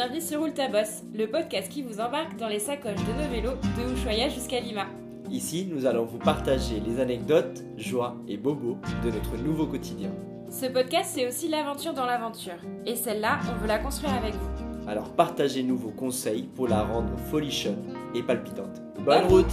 bienvenue sur Ulta Boss, le podcast qui vous embarque dans les sacoches de nos vélos de Ushuaia jusqu'à Lima. Ici, nous allons vous partager les anecdotes, joies et bobos de notre nouveau quotidien. Ce podcast, c'est aussi l'aventure dans l'aventure. Et celle-là, on veut la construire avec vous. Alors partagez-nous vos conseils pour la rendre folichonne et palpitante. Bonne route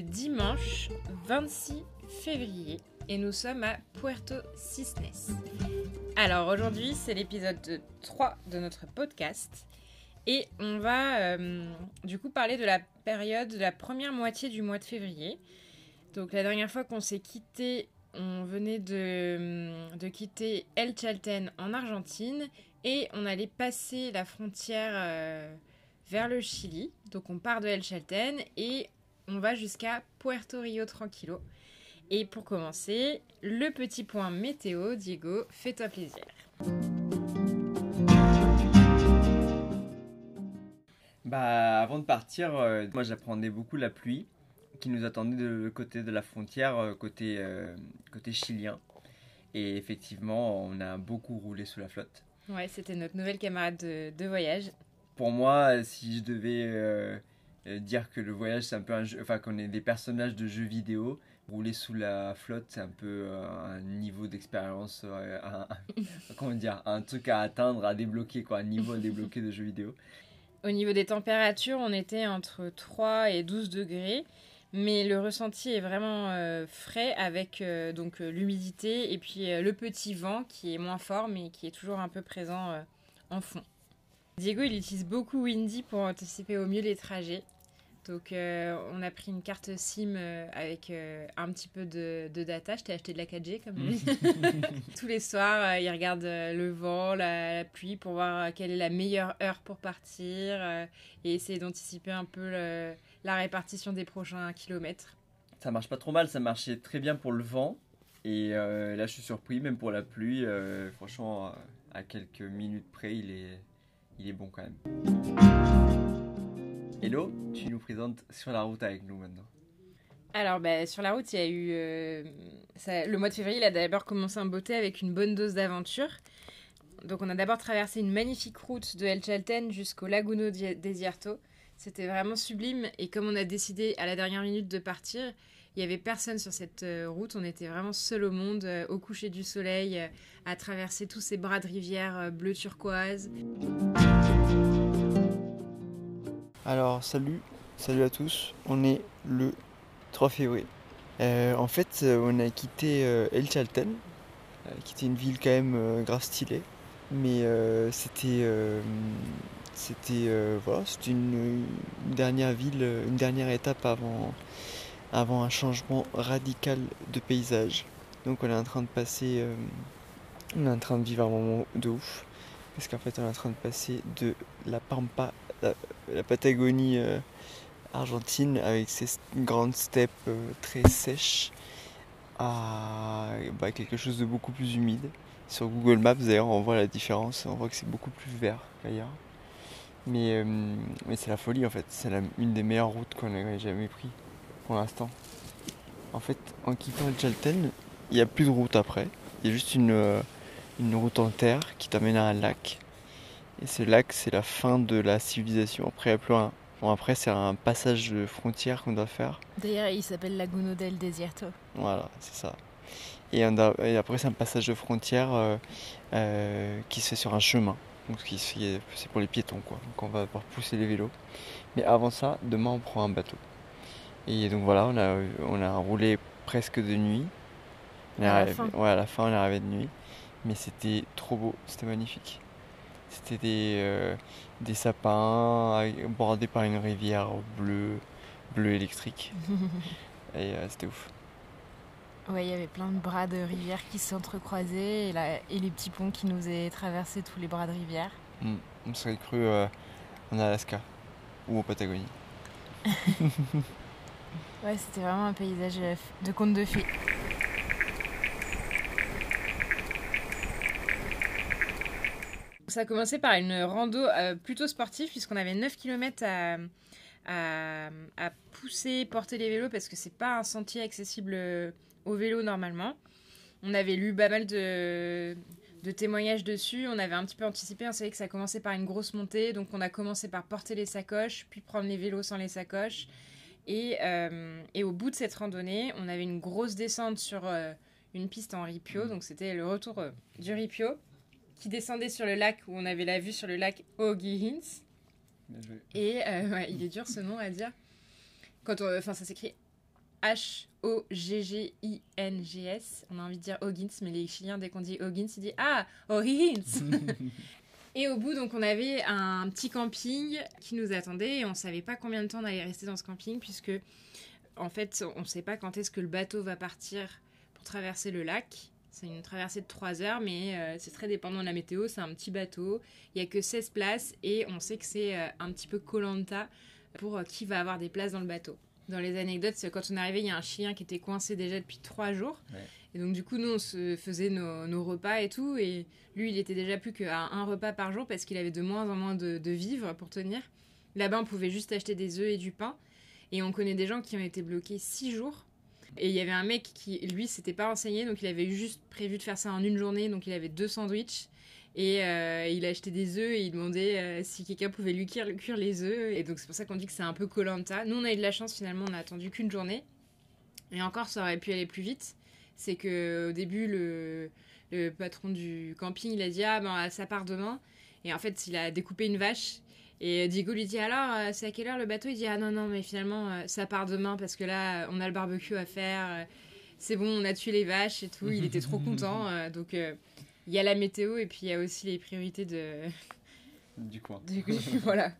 dimanche 26 février et nous sommes à Puerto Cisnes. Alors aujourd'hui c'est l'épisode 3 de notre podcast et on va euh, du coup parler de la période, de la première moitié du mois de février. Donc la dernière fois qu'on s'est quitté, on venait de, de quitter El Chalten en Argentine et on allait passer la frontière euh, vers le Chili. Donc on part de El Chalten et on va jusqu'à Puerto Rio Tranquilo. Et pour commencer, le petit point météo, Diego, fais-toi plaisir. Bah avant de partir, euh, moi j'apprenais beaucoup la pluie qui nous attendait de côté de la frontière, euh, côté, euh, côté chilien. Et effectivement, on a beaucoup roulé sous la flotte. Ouais, c'était notre nouvelle camarade de, de voyage. Pour moi, si je devais euh, dire que le voyage c'est un peu un jeu, enfin qu'on est des personnages de jeux vidéo, rouler sous la flotte c'est un peu euh, un niveau d'expérience, euh, un- comment dire, un truc à atteindre, à débloquer quoi, un niveau à débloquer de jeux vidéo. Au niveau des températures, on était entre 3 et 12 degrés, mais le ressenti est vraiment euh, frais avec euh, donc euh, l'humidité et puis euh, le petit vent qui est moins fort mais qui est toujours un peu présent euh, en fond. Diego, il utilise beaucoup Windy pour anticiper au mieux les trajets. Donc euh, on a pris une carte SIM euh, avec euh, un petit peu de, de data. Je t'ai acheté de la 4G comme lui. Tous les soirs, euh, il regarde le vent, la, la pluie pour voir quelle est la meilleure heure pour partir euh, et essayer d'anticiper un peu le- la répartition des prochains kilomètres. Ça marche pas trop mal, ça marchait très bien pour le vent. Et euh, là je suis surpris, même pour la pluie, euh, franchement, à quelques minutes près, il est, il est bon quand même. Hello, tu nous présentes sur la route avec nous maintenant. Alors, bah, sur la route, il y a eu. euh, le mois de février, il a d'abord commencé en beauté avec une bonne dose d'aventure. Donc, on a d'abord traversé une magnifique route de El Chalten jusqu'au Laguno Desierto. C'était vraiment sublime. Et comme on a décidé à la dernière minute de partir, il y avait personne sur cette euh, route. On était vraiment seul au monde, euh, au coucher du soleil, à traverser tous ces bras de rivière bleu turquoise. Alors salut, salut à tous, on est le 3 février. Euh, en fait euh, on a quitté euh, El Chalten, qui était une ville quand même grave stylée, mais c'était c'était voilà, une, une dernière ville, une dernière étape avant, avant un changement radical de paysage. Donc on est en train de passer, on est en train de vivre un moment de ouf, parce qu'en fait on est en train de passer de la Pampa la, Patagonie euh, argentine avec ses grandes steppes euh, très sèches à bah, quelque chose de beaucoup plus humide. Sur Google Maps d'ailleurs on voit la différence, on voit que c'est beaucoup plus vert qu'ailleurs. Mais, euh, mais c'est la folie en fait, c'est une des meilleures routes qu'on ait jamais pris pour l'instant. En fait en quittant le Chalten, il n'y a plus de route après, il y a juste une, une route en terre qui t'amène à un lac. Et ce lac, c'est la fin de la civilisation. Après, il n'y a plus rien. Bon, après, c'est un passage de frontière qu'on doit faire. D'ailleurs, il s'appelle Laguno del Desierto. Voilà, c'est ça. Et, on a- et après, c'est un passage de frontière euh, euh, qui se fait sur un chemin. Donc, c'est pour les piétons, quoi. Donc, on va pouvoir pousser les vélos. Mais avant ça, demain, on prend un bateau. Et donc, voilà, on a, on a roulé presque de nuit. On est À la arrivé- fin. Ouais, à la fin, on est arrivé de nuit. Mais c'était trop beau, c'était magnifique. C'était des, euh, des sapins avec- bordés par une rivière bleue, bleue électrique. Et euh, c'était ouf. Ouais, il y avait plein de bras de rivière qui s'entrecroisaient et, la- et les petits ponts qui nous faisaient traverser tous les bras de rivière. Mm. On serait cru euh, en Alaska ou en Patagonie. Ouais, c'était vraiment un paysage euh, de conte de fées. Ça a commencé par une rando euh, plutôt sportive, puisqu'on avait 9 km à, à, à pousser, porter les vélos, parce que c'est pas un sentier accessible euh, au vélo normalement. On avait lu pas mal de, de témoignages dessus, on avait un petit peu anticipé, on savait que ça commençait par une grosse montée, donc on a commencé par porter les sacoches, puis prendre les vélos sans les sacoches. Et, euh, et au bout de cette randonnée, on avait une grosse descente sur euh, une piste en ripio, donc c'était le retour du ripio, qui descendait sur le lac où on avait la vue sur le lac O'Giggins. Et euh, ouais, il est dur ce nom à dire. Quand on, enfin, ça s'écrit H-O-G-G-I-N-G-S. On a envie de dire O'Giggins, mais les Chiliens, dès qu'on dit O'Giggins, ils disent Ah, O'Higgins Et au bout, donc, on avait un petit camping qui nous attendait et on savait pas combien de temps on allait rester dans ce camping puisque, en fait, on sait pas quand est-ce que le bateau va partir pour traverser le lac. C'est une traversée de 3 heures, mais euh, c'est très dépendant de la météo. C'est un petit bateau. Il y a que 16 places et on sait que c'est euh, un petit peu colanta pour euh, qui va avoir des places dans le bateau. Dans les anecdotes, c'est quand on est arrivé, il y a un chien qui était coincé déjà depuis 3 jours. Ouais. Et donc, du coup, nous, on se faisait nos, nos repas et tout. Et lui, il était déjà plus qu'à un repas par jour parce qu'il avait de moins en moins de, de vivres pour tenir. Là-bas, on pouvait juste acheter des œufs et du pain. Et on connaît des gens qui ont été bloqués 6 jours. Et il y avait un mec qui, lui, s'était pas renseigné, donc il avait juste prévu de faire ça en une journée, donc il avait deux sandwichs. Et euh, il a acheté des œufs et il demandait euh, si quelqu'un pouvait lui cuire, les œufs. Et donc c'est pour ça qu'on dit que c'est un peu colanta. Nous, on a eu de la chance finalement, on a attendu qu'une journée. Et encore, ça aurait pu aller plus vite. C'est que au début, le, le patron du camping, il a dit ah ben ça part demain. Et en fait, il a découpé une vache. Et Diego lui dit alors euh, c'est à quelle heure le bateau? Il dit ah non non mais finalement euh, ça part demain parce que là euh, on a le barbecue à faire. c'est bon on a tué les vaches et tout. Il était trop content. donc il y a la météo et puis il y a aussi les priorités de Du coin. du voilà.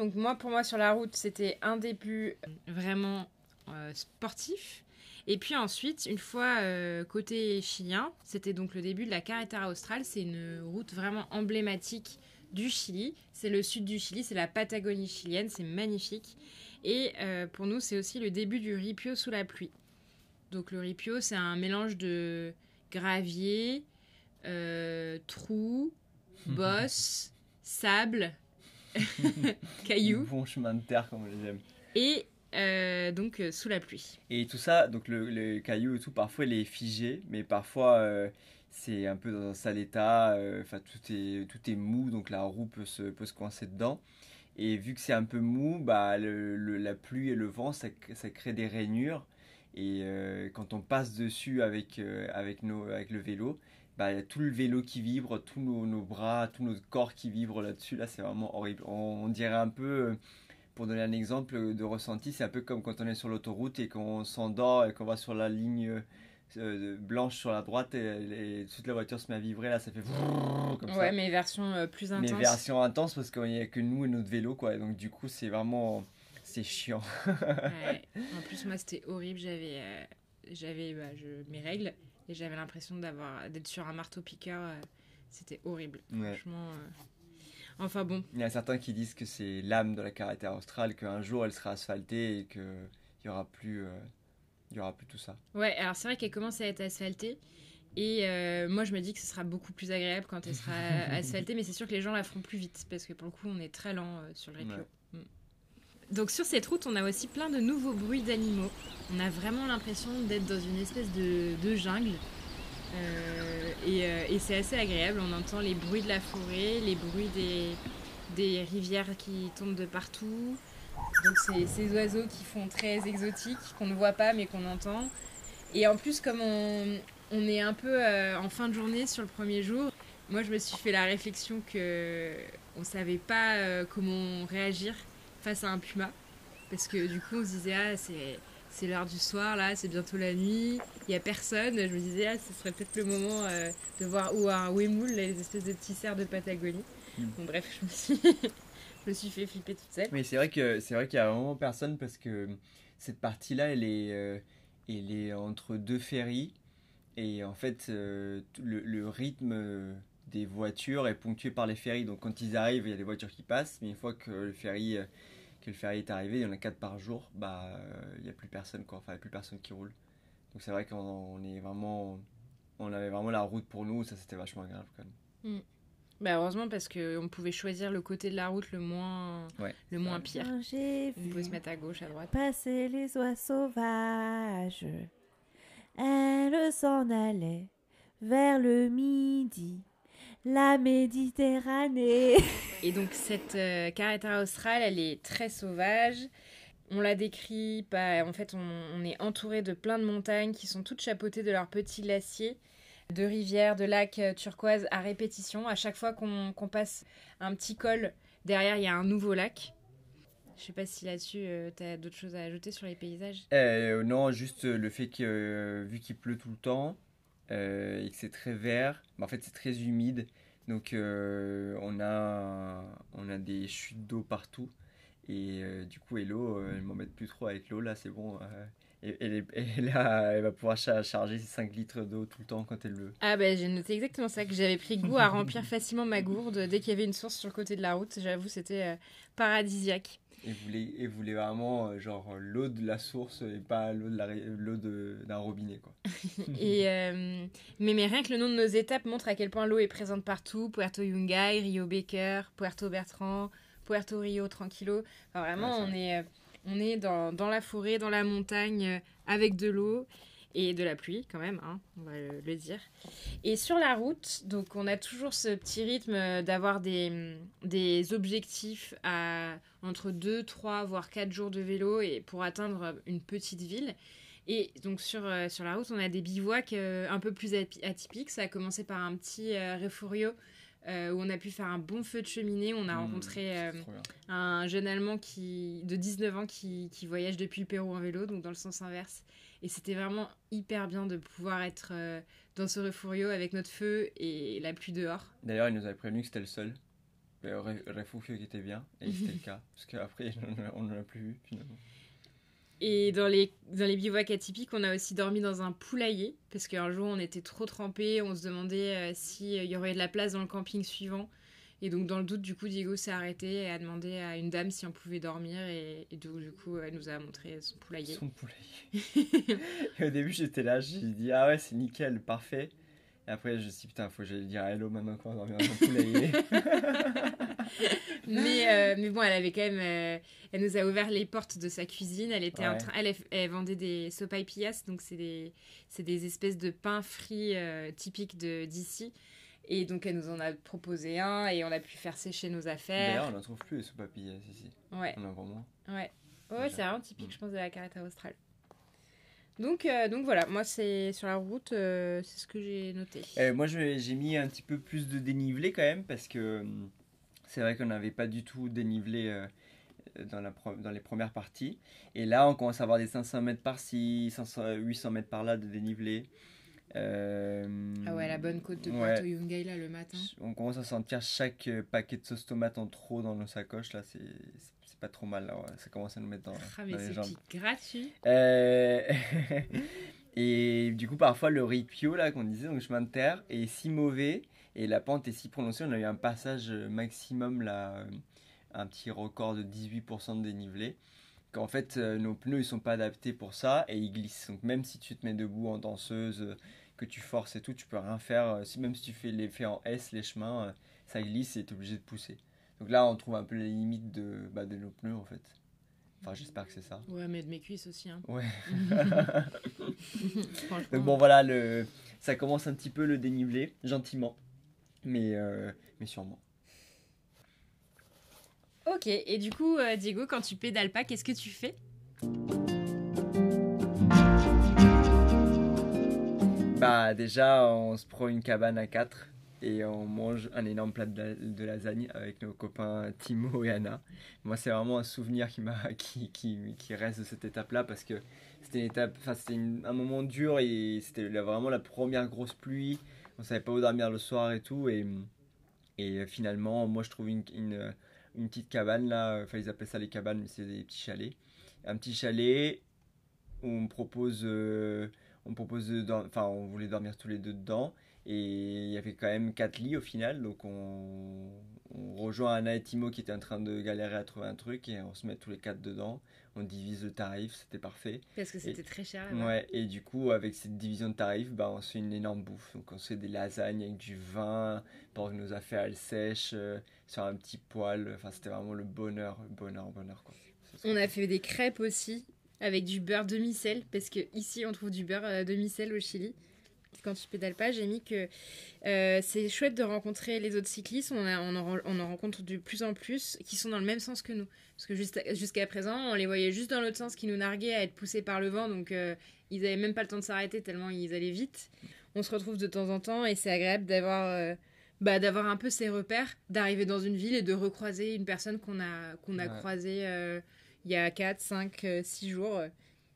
Donc moi, pour moi, sur la route, c'était un début vraiment euh, sportif. Et puis ensuite, une fois euh, côté chilien, c'était donc le début de la Carretera Austral. C'est une route vraiment emblématique du Chili. C'est le sud du Chili, c'est la Patagonie chilienne, c'est magnifique. Et euh, pour nous, c'est aussi le début du ripio sous la pluie. Donc le ripio, c'est un mélange de gravier, euh, trous, bosses, sable, cailloux Bon chemin de terre comme on les aime. et euh, donc euh, sous la pluie. Et tout ça, donc le, le caillou et tout, parfois il est figé, mais parfois euh, c'est un peu dans un sale état, enfin tout, est, tout est mou, donc la roue peut se, peut se coincer dedans. Et vu que c'est un peu mou, bah, le, le- la pluie et le vent, ça, ça crée des rainures. Et quand on passe dessus avec, avec, nos, avec le vélo, bah, il y a tout le vélo qui vibre, tous nos, nos bras, tout notre corps qui vibre là-dessus. Là, c'est vraiment horrible. On, on dirait un peu, euh, pour donner un exemple de ressenti, c'est un peu comme quand on est sur l'autoroute et qu'on s'endort et qu'on va sur la ligne euh, blanche sur la droite et, et toute la voiture se met à vibrer. Là, ça fait comme ça Ouais, mais version euh, plus intense. mais version intense parce qu'il n'y a que nous et notre vélo quoi donc du coup c'est vraiment c'est chiant Ouais. En plus, moi, c'était horrible. J'avais, euh, j'avais bah, mes règles et j'avais l'impression d'avoir, d'être sur un marteau-piqueur. euh, c'était horrible. Ouais. Franchement. euh. Enfin bon. il y a certains qui disent que c'est l'âme de la carretera australe qu'un jour elle sera asphaltée et que il y aura plus euh, y aura plus tout ça Ouais, alors c'est vrai qu'elle commence à être asphaltée. Et euh, moi, je me dis que ce sera beaucoup plus agréable quand elle sera asphaltée, mais c'est sûr que les gens la feront plus vite parce que pour le coup, on est très lent euh, sur le. Ouais. Donc sur cette route, on a aussi plein de nouveaux bruits d'animaux. On a vraiment l'impression d'être dans une espèce de, jungle. Euh, et euh, et c'est assez agréable. On entend les bruits de la forêt, les bruits des, rivières qui tombent de partout. Donc c'est ces oiseaux qui font très exotiques, qu'on ne voit pas mais qu'on entend. Et en plus, comme on, est un peu euh, en fin de journée sur le premier jour, moi je me suis fait la réflexion que on savait pas comment réagir face à un puma. Parce que du coup on se disait, ah c'est, c'est l'heure du soir là, c'est bientôt la nuit, il y a personne. Je me disais, ah ce serait peut-être le moment euh, de voir ou un Wemoul, les espèces de petits cerfs de Patagonie. Mm. Bon bref, je me suis, je me suis fait flipper toute seule. mais c'est vrai que c'est vrai qu'il y a vraiment personne parce que cette partie là elle est euh, elle est entre deux ferries et en fait euh, le, le rythme des voitures et ponctué par les ferries. Donc quand ils arrivent, il y a des voitures qui passent, mais une fois que le ferry, euh, que le ferry est arrivé, il y en a 4 par jour, bah euh, il n'y a plus personne quoi, enfin il n'y a plus personne qui roule. Donc c'est vrai qu'on on est vraiment, on avait vraiment la route pour nous, ça c'était vachement agréable quand même. Bah heureusement parce qu'on pouvait choisir le côté de la route le moins, Ouais. le moins pire. J'ai On pouvait se mettre à gauche, à droite. passer les oies sauvages. Elle s'en allait vers le midi. La Méditerranée. Et donc cette euh, carreta australe, elle est très sauvage. On la décrit, pas, en fait, on, on est entouré de plein de montagnes qui sont toutes chapeautées de leurs petits glaciers, de rivières, de lacs euh, turquoises à répétition. À chaque fois qu'on passe un petit col, derrière il y a un nouveau lac. Je sais pas si là-dessus tu as d'autres choses à ajouter sur les paysages. Euh, non, juste euh, le fait que euh, vu qu'il pleut tout le temps euh, et que c'est très vert, bah, en fait c'est très humide. Donc euh, on a on a des chutes d'eau partout et euh, du coup Hello, euh, elle m'embête plus trop avec l'eau là, c'est bon. euh, et, et là, elle va pouvoir cha- charger ses 5 litres d'eau tout le temps quand elle veut. Ah bah j'ai noté exactement ça, que j'avais pris goût à remplir facilement ma gourde dès qu'il y avait une source sur le côté de la route. J'avoue, c'était euh, paradisiaque. Et voulait, et voulait vraiment euh, genre l'eau de la source et pas l'eau de d'un robinet quoi. Et, euh, mais, mais rien que le nom de nos étapes montre à quel point l'eau est présente partout. Puerto Yungay, Rio Baker, Puerto Bertrand, Puerto Rio Tranquilo. Enfin, vraiment, Ouais, on est, euh, on est dans, dans la forêt, dans la montagne, euh, avec de l'eau et de la pluie quand même, hein, on va le, le dire. Et sur la route, donc on a toujours ce petit rythme euh, d'avoir des, des objectifs à entre 2, 3, voire 4 jours de vélo et pour atteindre une petite ville. Et donc sur, euh, sur la route, on a des bivouacs euh, un peu plus atypiques. Ça a commencé par un petit euh, refurio où on a pu faire un bon feu de cheminée. On a Mmh, rencontré un jeune Allemand qui, de 19 ans qui, qui voyage depuis le Pérou en vélo, donc dans le sens inverse. Et c'était vraiment hyper bien de pouvoir être euh, dans ce refurio avec notre feu et la pluie dehors. D'ailleurs, il nous avait prévenu que c'était le seul. Le refugio qui était bien, et c'était le cas. Parce qu'après, on ne l'a plus vu finalement. Et dans les, dans les bivouacs atypiques, on a aussi dormi dans un poulailler, parce qu'un jour on était trop trempés, on se demandait euh, s'il y aurait de la place dans le camping suivant. Et donc dans le doute, du coup, Diego s'est arrêté et a demandé à une dame si on pouvait dormir, et, et donc, du coup, elle nous a montré son poulailler. Son poulailler. et au début, j'étais là, j'ai dit, ah ouais, c'est nickel, parfait. Et après, je me suis dit, putain, faut que j'aille dire hello maintenant qu'on va dormir dans son poulailler. mais, euh, mais bon, elle avait quand même. euh, elle nous a ouvert les portes de sa cuisine. Elle était en train. Elle, elle vendait des sopaipillas, donc c'est des, des espèces de pains frits euh, typiques de- d'ici. Et donc, elle nous en a proposé un et on a pu faire sécher nos D'ailleurs, affaires. on n'en trouve plus les soupapillas ici. Ouais, On en vend moins. ouais. Ouais, c'est vraiment typique, je pense, de la carreta australe. Donc, euh, donc voilà, moi, c'est sur la route, euh, c'est ce que j'ai noté. Euh, moi, j'ai mis un petit peu plus de dénivelé quand même, parce que hum, c'est vrai qu'on n'avait pas du tout dénivelé dans, la dans les premières parties. Et là, on commence à avoir des 500 mètres par-ci, 500 800 mètres par-là de dénivelé. Euh, Ah ouais, la bonne côte de ouais. Puerto Yungay, là, le matin. On commence à sentir chaque euh, paquet de sauce tomate en trop dans nos sacoches. Là, c'est pas trop mal. Là, ouais. Ça commence à nous mettre dans, Ah, mais dans les c'est jambes. gratuit. Euh, et du coup, parfois, le ripio, là, qu'on disait, donc chemin de terre, est si mauvais et la pente est si prononcée. On a eu un passage maximum, là, un petit record de 18% de dénivelé. Qu'en fait, euh, nos pneus, ils sont pas adaptés pour ça et ils glissent. Donc, même si tu te mets debout en danseuse, euh, que tu forces et tout, tu peux rien faire. Euh, Si, même si tu fais l'effet en S, les chemins, ça glisse et tu es obligé de pousser. Donc là, on trouve un peu les limites de, bah, de nos pneus, en fait. Enfin, j'espère que c'est ça. Ouais, mais de mes cuisses aussi. Hein. Ouais. Donc bon voilà, le... ça commence un petit peu le dénivelé, gentiment, mais, euh, mais sûrement. Ok, et du coup, euh, Diego, quand tu pédales pas, qu'est-ce que tu fais Bah déjà, on se prend une cabane à 4 et on mange un énorme plat de, la- de lasagne avec nos copains Timo et Anna. Moi, c'est vraiment un souvenir qui, m'a, qui, qui, reste de cette étape-là parce que c'était une étape, enfin c'était un moment dur et c'était vraiment la première grosse pluie. On savait pas où dormir le soir et tout et, et finalement, moi je trouve une, une petite cabane là, enfin ils appellent ça les cabanes mais c'est des petits chalets. Un petit chalet où on propose, euh, on propose enfin on voulait dormir tous les deux dedans. Et il y avait quand même quatre lits au final. Donc on, on rejoint Anna et Timo qui étaient en train de galérer à trouver un truc et on se met tous les quatre dedans. On divise le tarif c'était parfait. Parce que c'était très cher. ouais et du coup avec cette division de tarifs bah on se fait une énorme bouffe. Donc on se fait des lasagnes avec du vin nos affaires elles sèchent euh, sur un petit poêle enfin c'était vraiment le bonheur bonheur bonheur quoi. On a fait des crêpes aussi avec du beurre demi-sel parce que ici on trouve du beurre euh, demi-sel au Chili. Quand tu pédales pas, j'ai mis que euh, c'est chouette de rencontrer les autres cyclistes. On, a- on, en, on en rencontre de plus en plus qui sont dans le même sens que nous. Parce que jusqu'à présent, on les voyait juste dans l'autre sens qui nous narguaient à être poussés par le vent. Donc euh, ils avaient même pas le temps de s'arrêter tellement ils allaient vite. On se retrouve de temps en temps et c'est agréable d'avoir euh, bah, d'avoir un peu ses repères, d'arriver dans une ville et de recroiser une personne qu'on a, qu'on a Ouais. croisée il y a 4, 5, 6 jours.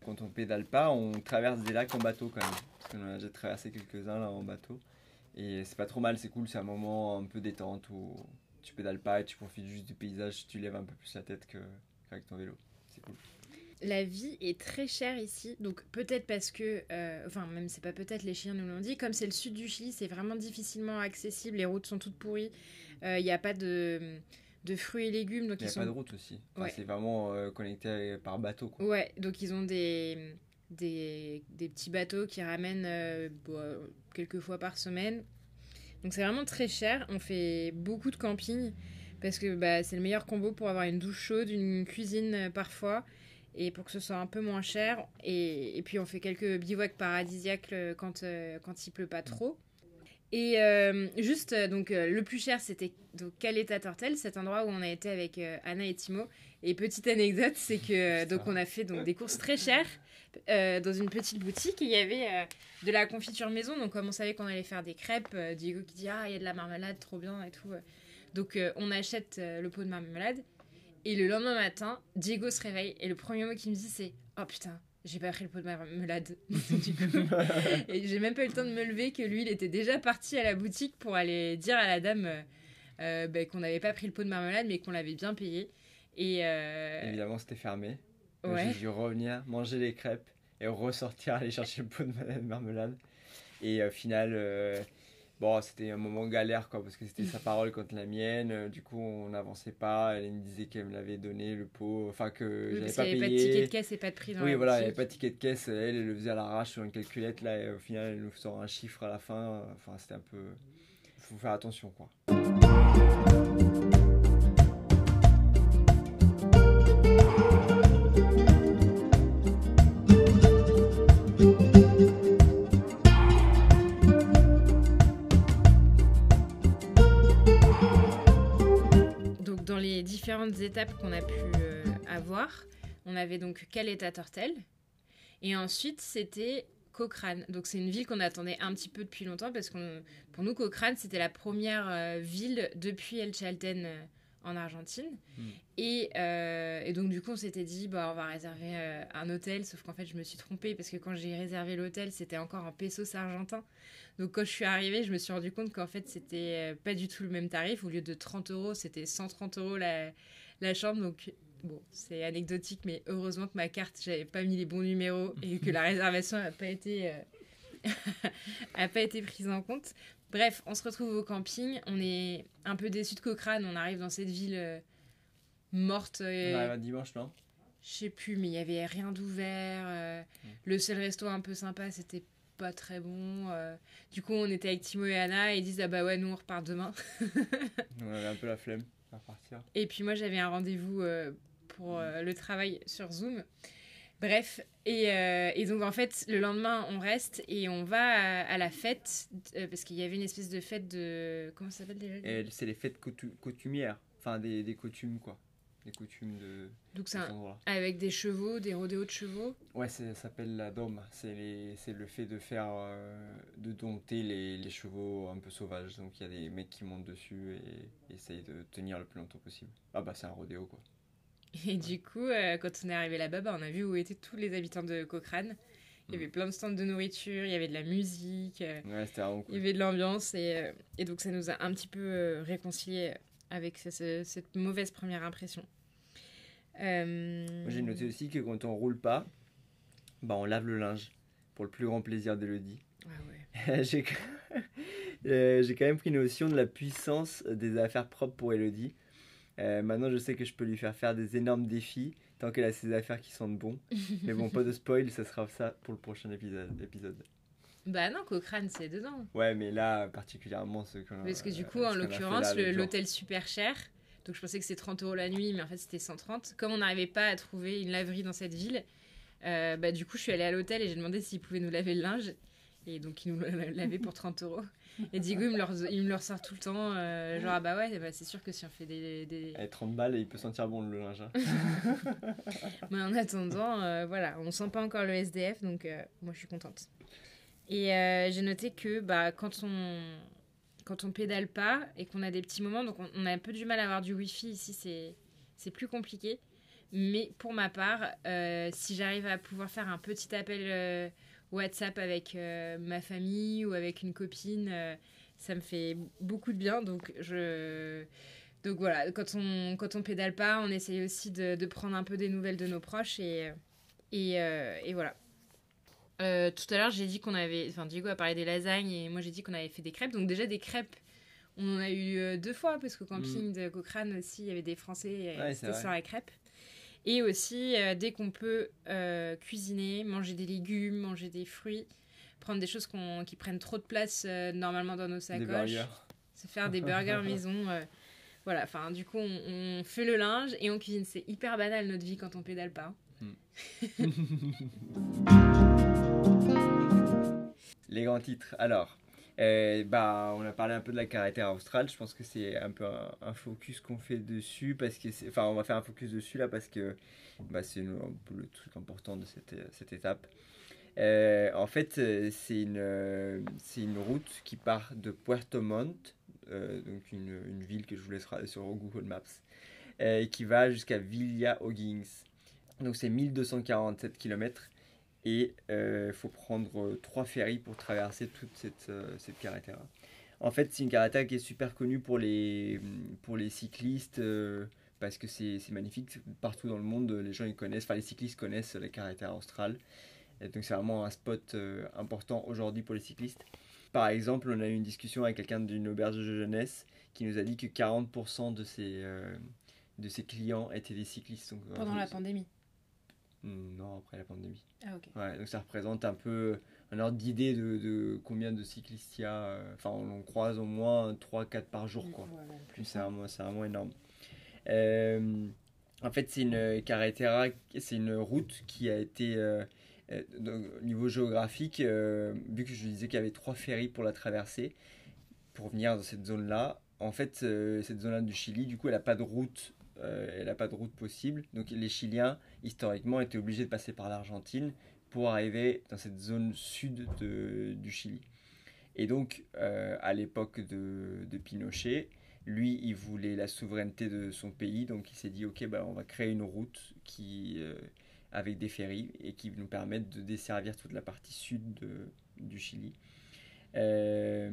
Quand on pédale pas, on traverse des lacs en bateau quand même. Parce qu'on en a déjà traversé quelques-uns là en bateau. Et c'est pas trop mal, c'est cool, c'est un moment un peu détente où tu pédales pas et tu profites juste du paysage, tu lèves un peu plus la tête qu'avec ton vélo. C'est cool. La vie est très chère ici, donc peut-être parce que, euh, enfin même c'est pas peut-être, les Chiliens nous l'ont dit, comme c'est le sud du Chili, c'est vraiment difficilement accessible, les routes sont toutes pourries, Euh, il n'y a pas de, de fruits et légumes, donc Il n'y ils a sont... pas de route aussi. Enfin, Ouais. C'est vraiment euh, connecté par bateau. Quoi. Ouais, donc ils ont des, des, des petits bateaux qui ramènent euh, bon, euh, quelques fois par semaine. Donc c'est vraiment très cher. On fait beaucoup de camping parce que bah, c'est le meilleur combo pour avoir une douche chaude, une cuisine euh, parfois et pour que ce soit un peu moins cher. Et, et puis on fait quelques bivouacs paradisiaques quand, euh, quand il pleut pas trop. Et euh, juste, euh, donc euh, le plus cher c'était donc Caleta Tortel, cet endroit où on a été avec euh, Anna et Timo. Et petite anecdote, c'est que donc on a fait donc des courses très chères dans une petite boutique et il y avait de la confiture maison. Donc comme on savait qu'on allait faire des crêpes, Diego qui dit ah il y a de la marmelade, trop bien et tout. Donc on achète le pot de marmelade et le lendemain matin, Diego se réveille et le premier mot qu'il me dit c'est oh putain j'ai pas pris le pot de marmelade. Et j'ai même pas eu le temps de me lever que lui il était déjà parti à la boutique pour aller dire à la dame euh, euh, bah, qu'on n'avait pas pris le pot de marmelade mais qu'on l'avait bien payé. Et euh, Évidemment, c'était fermé. Ouais. J'ai dû revenir, manger les crêpes et ressortir, aller chercher le pot de ma- marmelade. Et au final, bon, c'était un moment galère quoi, parce que c'était sa parole contre la mienne. Euh, Du coup, on n'avançait pas. Elle me disait qu'elle me l'avait donné, le pot, enfin que Oui, j'avais parce pas n'y avait payé. pas de ticket de caisse et pas de prix dans Oui, la voilà, il n'y avait pas de ticket de caisse. Elle, elle le faisait à l'arrache sur une calculette. Là, et au final, elle nous sort un chiffre à la fin. Enfin, c'était un peu. faut faire attention, quoi. Étapes qu'on a pu euh, avoir, on avait donc Caleta Tortel et ensuite c'était Cochrane. Donc c'est une ville qu'on attendait un petit peu depuis longtemps parce que pour nous Cochrane c'était la première euh, ville depuis El Chalten euh, en Argentine. Mm. Et, euh, et donc du coup on s'était dit bah on va réserver euh, un hôtel sauf qu'en fait je me suis trompée parce que quand j'ai réservé l'hôtel c'était encore en pesos argentins. Donc quand je suis arrivée je me suis rendu compte qu'en fait c'était euh, pas du tout le même tarif. Au lieu de 30 euros c'était 130 euros la, la chambre. Donc bon c'est anecdotique mais heureusement que ma carte j'avais pas mis les bons numéros et que la réservation n'a pas été euh, a pas été prise en compte. Bref, on se retrouve au camping. On est un peu déçu de Cochrane. On arrive dans cette ville euh, morte. euh, On arrive un dimanche, non? je sais plus, mais il y avait rien d'ouvert. euh, Le seul resto un peu sympa, c'était pas très bon. euh. Du coup, on était avec Timo et Anna et ils disent Ah bah ouais, nous on repart demain. On avait un peu la flemme à partir. Et puis moi, j'avais un rendez-vous pour euh, le travail sur Zoom. Bref, et, euh, et donc en fait, le lendemain, on reste et on va à, à la fête, euh, parce qu'il y avait une espèce de fête de... Comment ça s'appelle déjà Et c'est les fêtes coutu- coutumières. Enfin, des, des coutumes, quoi. Des coutumes de, Donc c'est cet un- endroit-là. avec des chevaux, des rodéos de chevaux? Ouais, ça s'appelle la dôme. C'est le fait de faire, euh, de dompter les, les chevaux un peu sauvages. Donc il y a des mecs qui montent dessus et essayent de tenir le plus longtemps possible. Ah bah c'est un rodéo quoi. Et du coup, euh, quand on est arrivé là-bas, bah, on a vu où étaient tous les habitants de Cochrane. Il y Mm. avait plein de stands de nourriture, il y avait de la musique, euh, Ouais, c'était vraiment il y cool. avait de l'ambiance. Et, euh, et donc, ça nous a un petit peu euh, réconciliés avec ce- ce- cette mauvaise première impression. J'ai noté aussi que quand on roule pas, bah on lave le linge. pour le plus grand plaisir d'Elodie. Ah ouais. j'ai j'ai quand même pris notion de la puissance des affaires propres pour Elodie. Euh, maintenant, je sais que je peux lui faire faire des énormes défis tant qu'elle a ses affaires qui sentent bon. Mais bon, pas de spoil, ça sera ça pour le prochain épisode. épisode. Bah non, Cochrane, c'est dedans. Ouais, mais là, particulièrement ce a- Parce que du euh, coup, en l'occurrence, l'hôtel super cher. Donc je pensais que c'était 30 euros la nuit, mais en fait c'était 130. Comme on n'arrivait pas à trouver une laverie dans cette ville, euh, bah du coup je suis allée à l'hôtel et j'ai demandé s'ils pouvaient nous laver le linge. Et donc ils nous lavé pour 30 euros. Et Diego il me le, il me ressort tout le temps. euh, genre ah bah ouais, bah, c'est sûr que si on fait des... des... Elle 30 balles et il peut sentir bon le linge. hein. Mais en attendant, euh, voilà, on sent pas encore le SDF, donc euh, moi je suis contente. Et euh, j'ai noté que bah, quand on quand on pédale pas et qu'on a des petits moments, donc on, on a un peu du mal à avoir du wifi ici, c'est c'est plus compliqué. Mais pour ma part, euh, si j'arrive à pouvoir faire un petit appel euh, WhatsApp avec euh, ma famille ou avec une copine, euh, ça me fait beaucoup de bien. Donc je donc voilà, quand on, quand on pédale pas, on essaye aussi de, de prendre un peu des nouvelles de nos proches et, et, euh, et voilà. Euh, tout à l'heure, j'ai dit qu'on avait. Enfin, Diego a parlé des lasagnes et moi j'ai dit qu'on avait fait des crêpes. Donc, déjà, des crêpes, on en a eu deux fois parce qu'au camping de Cochrane aussi, il y avait des Français et Mm. Ouais, c'est c'était sur la crêpe. Et aussi, euh, dès qu'on peut euh, cuisiner, manger des légumes, manger des fruits, prendre des choses qui prennent trop de place euh, normalement dans nos sacoches se faire des burgers maison. voilà, enfin, du coup, on, on fait le linge et on cuisine. C'est hyper banal notre vie quand on pédale pas. Les grands titres. Alors, euh, bah, on a parlé un peu de la caractère australe. Je pense que c'est un peu un, focus qu'on fait dessus parce que, enfin, on va faire un focus dessus là parce que bah, c'est le, truc important de cette, cette étape. Euh, en fait, euh, c'est une, une route qui part de Puerto Montt, donc une, une ville que je vous laisserai sur Google Maps, qui va jusqu'à Villa O'Higgins. Donc c'est 1247 km et il faut prendre euh, trois ferries pour traverser toute cette, euh, cette carretera. En fait, c'est une carretera qui est super connue pour les, pour les cyclistes euh, parce que c'est magnifique. Partout dans le monde, les gens ils connaissent, enfin les cyclistes connaissent la carretera australe. Et donc c'est vraiment un spot euh, important aujourd'hui pour les cyclistes. Par exemple, on a eu une discussion avec quelqu'un d'une auberge de jeunesse qui nous a dit que 40% de ses, euh, de ses clients étaient des cyclistes. Donc, Pendant euh, la pandémie. Non, après la pandémie. Ah, ok. Ouais, donc ça représente un peu un ordre d'idée de, de combien de cyclistes il y a. euh, Enfin, on en croise au moins 3-4 par jour, quoi. Puis c'est vraiment, c'est vraiment énorme. Euh, en fait, c'est une carretera, c'est une route qui a été, euh, euh, donc, niveau géographique, euh, vu que je disais qu'il y avait trois ferries pour la traverser, pour venir dans cette zone-là. En fait, euh, cette zone-là du Chili, du coup, elle n'a pas de route, euh, elle a pas de route possible. Donc, les Chiliens, historiquement, étaient obligés de passer par l'Argentine pour arriver dans cette zone sud de- du Chili. Et donc, euh, à l'époque de, de Pinochet, lui, il voulait la souveraineté de son pays, donc il s'est dit, ok, bah, on va créer une route qui, euh, avec des ferries et qui nous permettent de desservir toute la partie sud de- du Chili. Euh,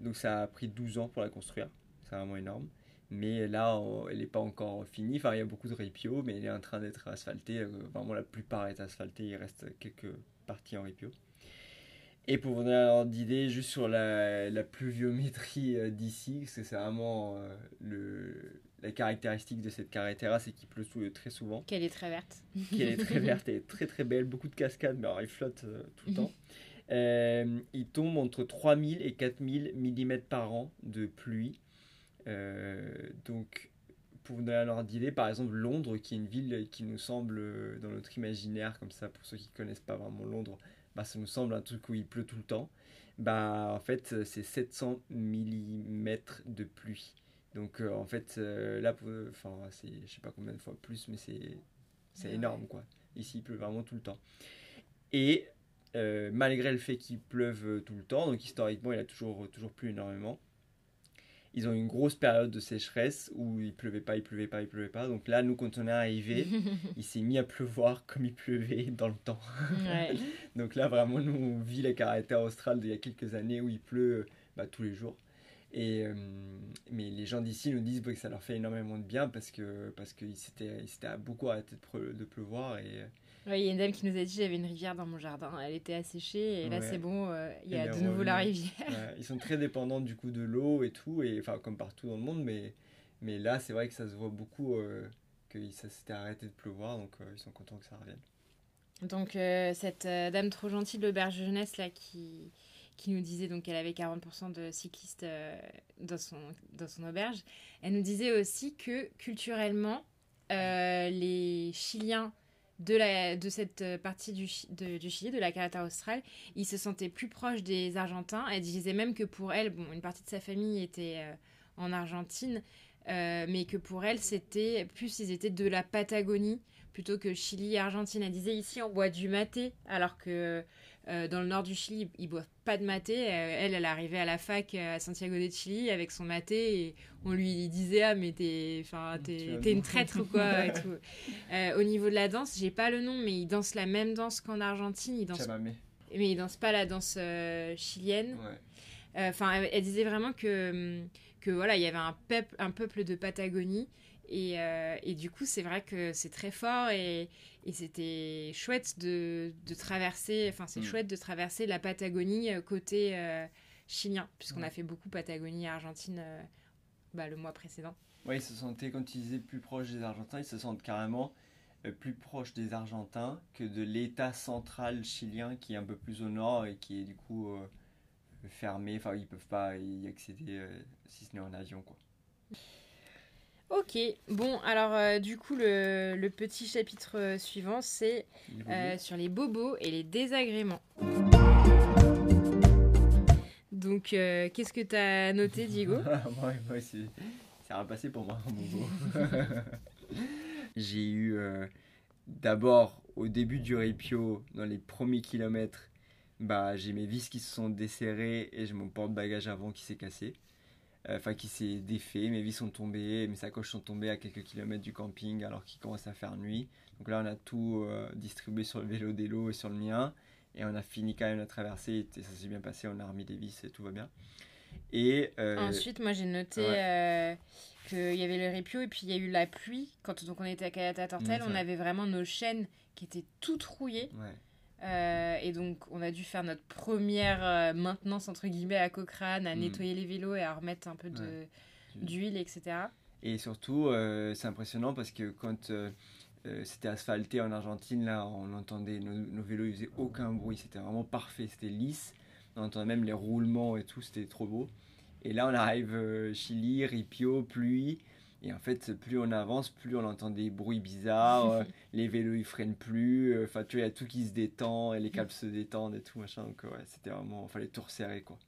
donc ça a pris 12 ans pour la construire, c'est vraiment énorme. Mais là, on- elle n'est pas encore finie. Enfin, il y a beaucoup de ripio, mais elle est en train d'être asphaltée. Euh, Vraiment, la plupart est asphaltée. Il reste quelques parties en ripio. Et pour vous donner un ordre d'idée, juste sur la, la pluviométrie euh, d'ici, parce que c'est vraiment euh, le, la caractéristique de cette carretera, c'est qu'il pleut très souvent, Qu'elle est très verte. qu'elle est très verte et très très belle, beaucoup de cascades, mais alors il flotte euh, tout le temps. Euh, il tombe entre 3000 et 4000 mm par an de pluie. Euh, donc, pour vous donner un ordre d'idée, par exemple, Londres, qui est une ville qui nous semble, euh, dans notre imaginaire, comme ça, pour ceux qui ne connaissent pas vraiment Londres, bah, ça nous semble un truc où il pleut tout le temps. Bah, en fait, euh, c'est 700 mm de pluie. Donc, euh, en fait, euh, là, enfin, c'est je sais pas combien de fois plus, mais c'est c'est énorme, quoi. Ici, il pleut vraiment tout le temps. Et euh, malgré le fait qu'il pleuve tout le temps, donc historiquement, il a toujours, toujours plu énormément. Ils ont eu une grosse période de sécheresse où il pleuvait pas, il pleuvait pas, il pleuvait pas. Donc là, nous, quand on est arrivé, il s'est mis à pleuvoir comme il pleuvait dans le temps. Ouais. Donc là, vraiment, nous, on vit la caractère australe d'il y a quelques années où il pleut bah, tous les jours. Et, euh, mais les gens d'ici nous disent bah, que ça leur fait énormément de bien parce que parce qu'ils s'étaient beaucoup arrêté de, pre- de pleuvoir et, Oui, il y a une dame qui nous a dit j'avais une rivière dans mon jardin, elle était asséchée et là c'est bon, euh, il y a de nouveau la rivière. Ouais, ils sont très dépendants du coup de l'eau et tout, et enfin comme partout dans le monde, mais, mais là c'est vrai que ça se voit beaucoup euh, que ça s'était arrêté de pleuvoir, donc euh, ils sont contents que ça revienne. Donc cette dame trop gentille de l'auberge jeunesse là qui, qui nous disait donc qu'elle avait 40% de cyclistes dans, son, dans son auberge, elle nous disait aussi que culturellement les Chiliens de, la, de cette partie du, du Chili, de la Carreta australe, ils se sentaient plus proches des Argentins. Elle disait même que pour elle, bon, une partie de sa famille était euh, en Argentine, euh, mais que pour elle, c'était plus ils étaient de la Patagonie plutôt que Chili et Argentine. Elle disait ici on boit du maté, alors que euh, dans le nord du Chili ils boivent pas de maté. Euh, elle, elle arrivait à la fac euh, à Santiago de Chili avec son maté et on lui disait ah mais t'es, Tu t'es, une traître ou quoi et tout. Euh, au niveau de la danse, j'ai pas le nom, mais ils dansent la même danse qu'en Argentine. Ils dansent, Chamamé. mais ils dansent pas la danse euh, chilienne. Ouais. Enfin, elle, elle disait vraiment que, hum, que voilà, il y avait un peuple, un peuple de Patagonie. Et, euh, et du coup, c'est vrai que c'est très fort et, et c'était chouette de, de traverser, enfin, c'est Mm. chouette de traverser la Patagonie euh, côté euh, chilien, puisqu'on Ouais. a fait beaucoup Patagonie et Argentine euh, bah, le mois précédent. Ouais, ils se sentaient, quand ils disaient plus proches des Argentins, ils se sentent carrément plus proches des Argentins que de l'État central chilien qui est un peu plus au nord et qui est du coup fermé. Enfin, ils peuvent pas y accéder si ce n'est en avion, quoi. Ok, bon, alors euh, du coup, le, le petit chapitre euh, suivant, c'est Euh, sur les bobos et les désagréments. Donc, euh, qu'est-ce que tu as noté, Diego moi, moi, c'est c'est rien passé pour moi, beau. J'ai eu d'abord au début du Ripio, dans les premiers kilomètres, bah, j'ai mes vis qui se sont desserrées et j'ai mon porte-bagages avant qui s'est cassé. Enfin, qui s'est défait, mes vis sont tombées, mes sacoches sont tombées à quelques kilomètres du camping alors qu'il commence à faire nuit. Donc là, on a tout euh, distribué sur le vélo d'Elo et sur le mien. Et on a fini quand même la traversée et ça s'est bien passé, on a remis des vis et tout va bien. Et euh, Ensuite, moi, j'ai noté ouais. euh, qu'il y avait le répio et puis il y a eu la pluie. Quand donc, on était à Calata Tortel, Mm, on avait vraiment nos chaînes qui étaient toutes rouillées. ouais. Euh, et donc, on a dû faire notre première euh, maintenance, entre guillemets, à Cochrane, à Mm. nettoyer les vélos et à remettre un peu Ouais. d'huile, etc. Et surtout, euh, c'est impressionnant parce que quand c'était asphalté en Argentine, là, on entendait nos, nos vélos, ils faisaient aucun bruit. C'était vraiment parfait, c'était lisse. On entendait même les roulements et tout, c'était trop beau. Et là, on arrive Chili, Ripio, pluie. Et en fait, plus on avance, plus on entend des bruits bizarres. euh, les vélos, ils freinent plus. euh, Enfin, tu vois, il y a tout qui se détend et les câbles se détendent et tout, machin. Donc, ouais, c'était vraiment. Il fallait tout resserrer, quoi.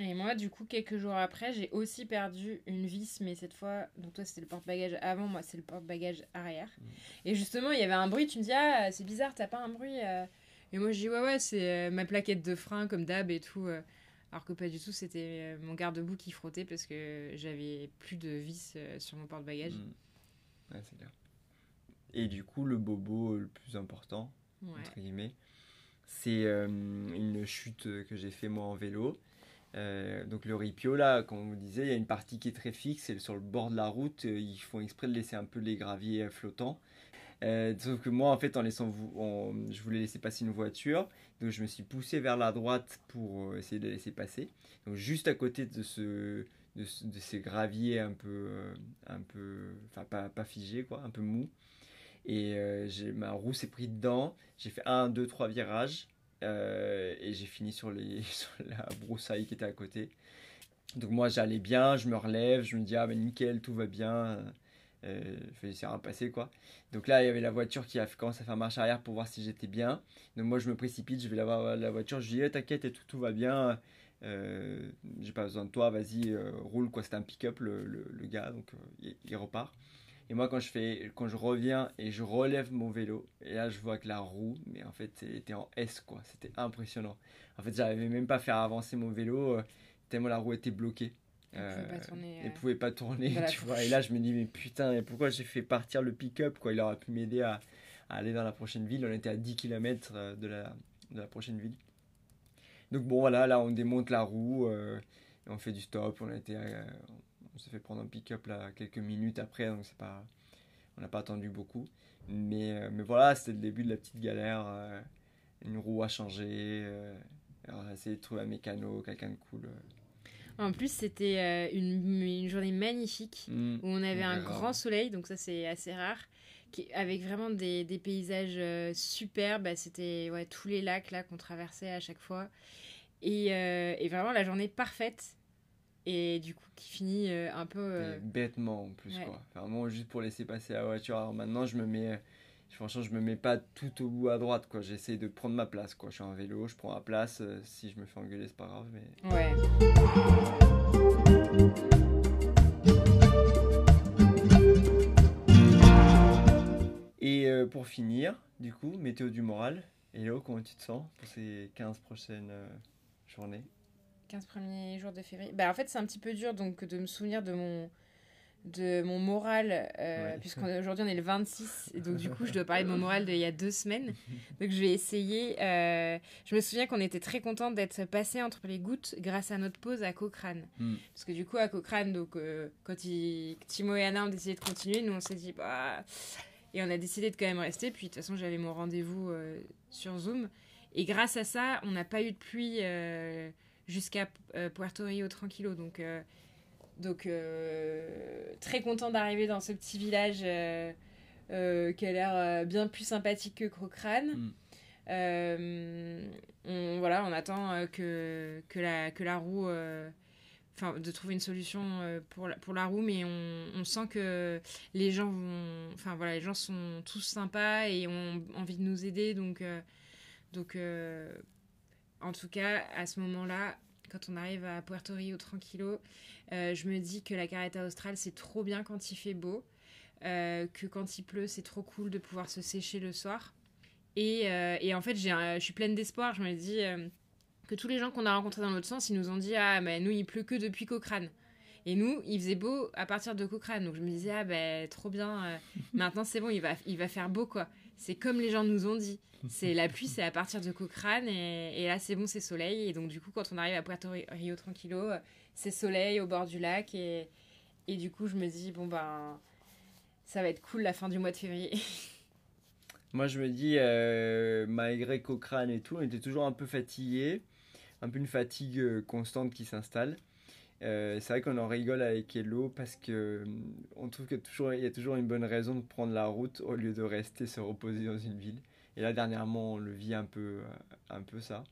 Et moi, du coup, quelques jours après, j'ai aussi perdu une vis, mais cette fois, donc toi, c'était le porte-bagages avant, moi, c'est le porte-bagages arrière. Mm. Et justement, il y avait un bruit, tu me dis, ah, c'est bizarre, t'as pas un bruit euh Et moi, je dis, ouais, ouais, c'est euh, ma plaquette de frein, comme d'hab et tout. euh. Alors que pas du tout, c'était euh, mon garde-boue qui frottait parce que j'avais plus de vis euh, sur mon porte-bagages. Mm. Ouais, c'est clair. Et du coup, le bobo le plus important, Ouais. entre guillemets. C'est euh, une chute que j'ai fait moi en vélo. Euh, donc le ripio là, comme on vous disait, il y a une partie qui est très fixe et sur le bord de la route, ils font exprès de laisser un peu les graviers flottants. Euh, sauf que moi, en fait, en laissant, en- je voulais laisser passer une voiture, donc je me suis poussé vers la droite pour euh, essayer de la laisser passer. Donc juste à côté de ce, de, ce- de ces graviers un peu, euh, un peu, enfin pas, pas figés quoi, un peu mou. Et euh, ma roue s'est pris dedans. J'ai fait un, deux, trois virages et j'ai fini sur, les, sur la broussaille qui était à côté. Donc moi j'allais bien, je me relève, je me dis ah ben nickel, tout va bien. Euh, je essayer de passer quoi. Donc là il y avait la voiture qui a commencé à faire marche arrière pour voir si j'étais bien. Donc moi je me précipite, je vais la voir la voiture, je dis Eh, t'inquiète et tout, va bien. Euh, j'ai pas besoin de toi, vas-y euh, roule quoi. C'était un pick-up le, gars donc euh, il, repart. Et moi, quand je, fais, quand je reviens et je relève mon vélo, et là, je vois que la roue, mais en fait, était en S, quoi. C'était impressionnant. En fait, j'arrivais même pas à faire avancer mon vélo, euh, tellement la roue était bloquée. Elle pouvait Euh, pas tourner, elle euh, pouvait pas tourner, tu vois. Et là, je me dis, mais putain, pourquoi j'ai fait partir le pick-up, quoi? Il aurait pu m'aider à, à aller dans la prochaine ville. On était à 10 km de la, de la prochaine ville. Donc, bon, voilà, là, on démonte la roue, euh, et on fait du stop. On a été, euh, on s'est fait prendre un pick-up là quelques minutes après, donc c'est pas, on n'a pas attendu beaucoup. Mais, euh, mais voilà, c'était le début de la petite galère. euh, une roue à changer. euh, alors, essayé de trouver un mécano, quelqu'un de cool. En plus, c'était euh, une, une journée magnifique Mm. où on avait un Ouais, grand soleil, donc ça c'est assez rare, qui, avec vraiment des, des paysages euh, superbes. Bah, c'était ouais, tous les lacs là qu'on traversait à chaque fois. Et, euh, et vraiment la journée parfaite. Et du coup, qui finit euh, un peu. bêtement en plus ouais. quoi. Vraiment juste pour laisser passer la voiture. Alors maintenant je me mets, franchement je me mets pas tout au bout à droite quoi. J'essaie de prendre ma place quoi. Je suis en vélo, je prends ma place. euh, si je me fais engueuler c'est pas grave mais. Ouais. Et euh, pour finir, du coup, météo du moral. Hello, comment tu te sens pour ces 15 prochaines euh, journées? 15 premiers jours de février. Bah, en fait, c'est un petit peu dur donc de me souvenir de mon de mon moral euh, Ouais. puisqu'aujourd'hui on est le 26 et donc du coup je dois parler de mon moral d'il y a deux semaines. Donc je vais essayer euh, je me souviens qu'on était très contente d'être passé entre les gouttes grâce à notre pause à Cochrane. Hmm. parce que du coup à Cochrane donc euh, quand il, Timo et Anna ont décidé de continuer nous on s'est dit bah et on a décidé de quand même rester. Puis de toute façon j'avais mon rendez-vous euh, sur Zoom. Et grâce à ça on n'a pas eu de pluie jusqu'à Puerto Rio tranquillo. Donc donc euh, très content d'arriver dans ce petit village euh, euh, qui a l'air bien plus sympathique que Cochrane. Mm. On, voilà, on attend que, que, la, que la roue, enfin de trouver une solution pour, la, pour la roue, mais on, on sent que les gens vont, enfin voilà, les gens sont tous sympas et ont envie de nous aider, donc donc en tout cas à ce moment-là, quand on arrive à Puerto Rio tranquillo, euh, je me dis que la carreta australe c'est trop bien quand il fait beau, euh, que quand il pleut c'est trop cool de pouvoir se sécher le soir. Et, euh, et en fait, je suis pleine d'espoir. Je me dis que tous les gens qu'on a rencontrés dans l'autre sens, ils nous ont dit Ah, mais nous, il pleut que depuis Cochrane. Et nous, il faisait beau à partir de Cochrane. Donc je me disais Ah, ben trop bien. euh, maintenant, c'est bon, il va, il va faire beau, quoi. C'est comme les gens nous ont dit. C'est la pluie, c'est à partir de Cochrane. Et, et là, c'est bon, c'est soleil. Et donc, du coup, quand on arrive à Puerto Rio Tranquilo, euh, c'est soleil au bord du lac. Et, et du coup, je me dis Bon, ben, ça va être cool la fin du mois de février. Moi, je me dis, euh, malgré Cochrane et tout, on était toujours un peu fatigué, un peu une fatigue euh, constante qui s'installe. Euh, c'est vrai qu'on en rigole avec Hello parce que euh, on trouve qu'il toujours, il y a toujours une bonne raison de prendre la route au lieu de rester se reposer dans une ville. Et là, dernièrement, on le vit un peu, euh, un peu ça.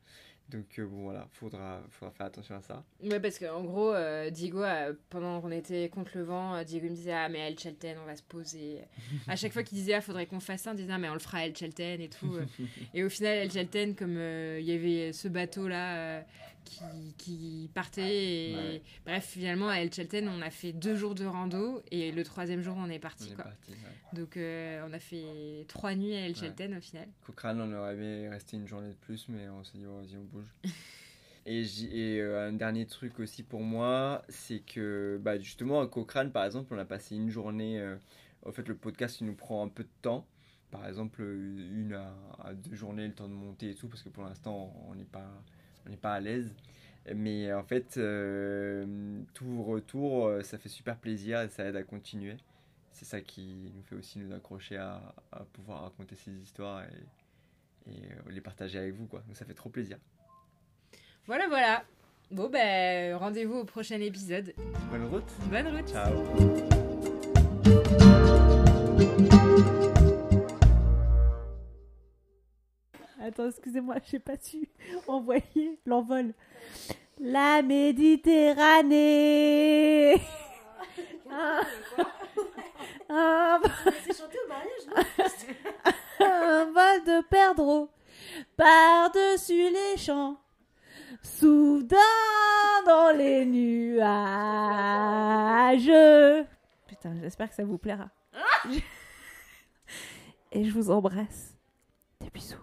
Donc euh, bon, voilà, faudra, faudra faire attention à ça. Ouais, parce qu'en gros, euh, Diego, pendant qu'on était contre le vent, Diego me disait Ah, mais à El Chalten, on va se poser. à chaque fois qu'il disait Ah, faudrait qu'on fasse ça, on disait Ah, mais on le fera à El Chalten et tout. et au final, El Chalten, comme il y avait ce bateau-là euh, qui, qui partait, et Ouais. bref, finalement, à El Chalten, on a fait deux jours de rando et le troisième jour, on est parti. Quoi. ouais. Donc, euh, on a fait trois nuits à El Ouais. Chalten au final. Cochrane, on aurait aimé rester une journée de plus, mais on s'est dit, oh, vas-y, on bouge. et euh, un dernier truc aussi pour moi, c'est que bah, justement à Cochrane, par exemple, on a passé une journée. euh, en fait, le podcast, il nous prend un peu de temps. Par exemple, euh, une à, à deux journées, le temps de monter et tout, parce que pour l'instant, on n'est pas, on n'est pas à l'aise. Mais en fait, euh, tout retour, euh, ça fait super plaisir et ça aide à continuer. C'est ça qui nous fait aussi nous accrocher à, à pouvoir raconter ces histoires et, et euh, les partager avec vous. Quoi. Donc ça fait trop plaisir. Voilà, voilà. Bon, ben, rendez-vous au prochain épisode. Bonne route. Bonne route. Ciao. Attends, excusez-moi, j'ai pas su envoyer l'envol. La Méditerranée. un, un, un vol de perdreau par-dessus les champs. Soudain dans les nuages. Putain, j'espère que ça vous plaira. Et je vous embrasse. Des bisous.